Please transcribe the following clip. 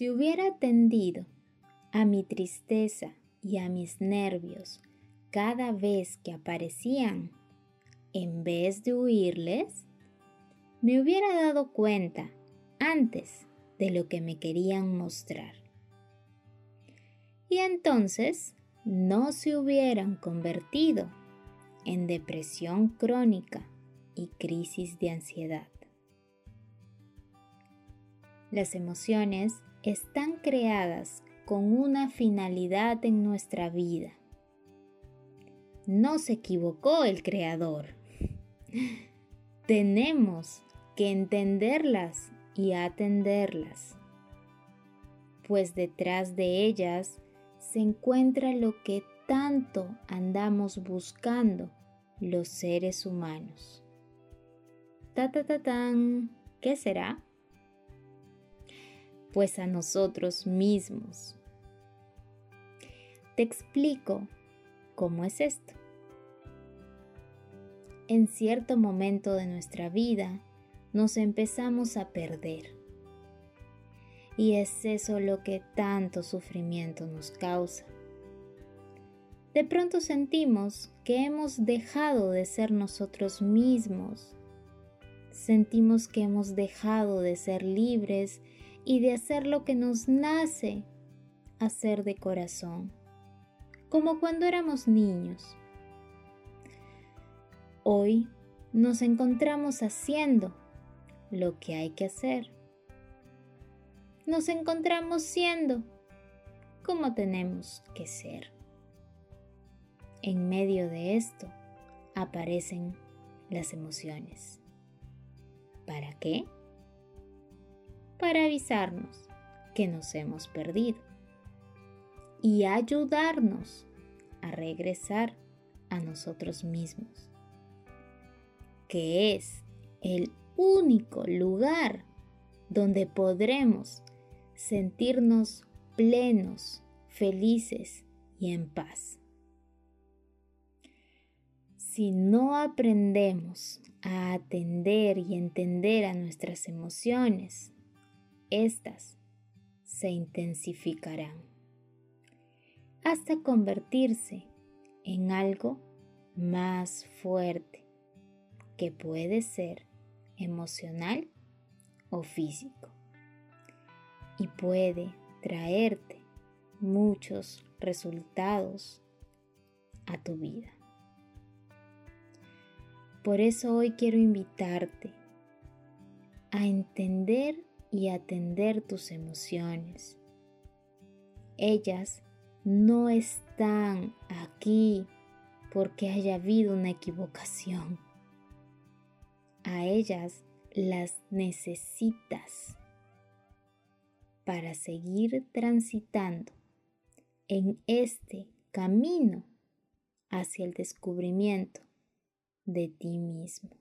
Si hubiera atendido a mi tristeza y a mis nervios cada vez que aparecían, en vez de huirles, me hubiera dado cuenta antes de lo que me querían mostrar. Y entonces no se hubieran convertido en depresión crónica y crisis de ansiedad. Las emociones están creadas con una finalidad en nuestra vida. No se equivocó el creador. Tenemos que entenderlas y atenderlas, pues detrás de ellas se encuentra lo que tanto andamos buscando los seres humanos. Ta ta ta tan, ¿qué será? Pues a nosotros mismos. Te explico cómo es esto. En cierto momento de nuestra vida nos empezamos a perder. Y es eso lo que tanto sufrimiento nos causa. De pronto sentimos que hemos dejado de ser nosotros mismos. Sentimos que hemos dejado de ser libres y de hacer lo que nos nace hacer de corazón, como cuando éramos niños. Hoy nos encontramos haciendo lo que hay que hacer. Nos encontramos siendo como tenemos que ser. En medio de esto aparecen las emociones. ¿Para qué? Para avisarnos que nos hemos perdido y ayudarnos a regresar a nosotros mismos, que es el único lugar donde podremos sentirnos plenos, felices y en paz. Si no aprendemos a atender y entender a nuestras emociones, éstas se intensificarán hasta convertirse en algo más fuerte que puede ser emocional o físico y puede traerte muchos resultados a tu vida. Por eso hoy quiero invitarte a entender y atender tus emociones. Ellas no están aquí porque haya habido una equivocación a ellas las necesitas para seguir transitando en este camino hacia el descubrimiento de ti mismo.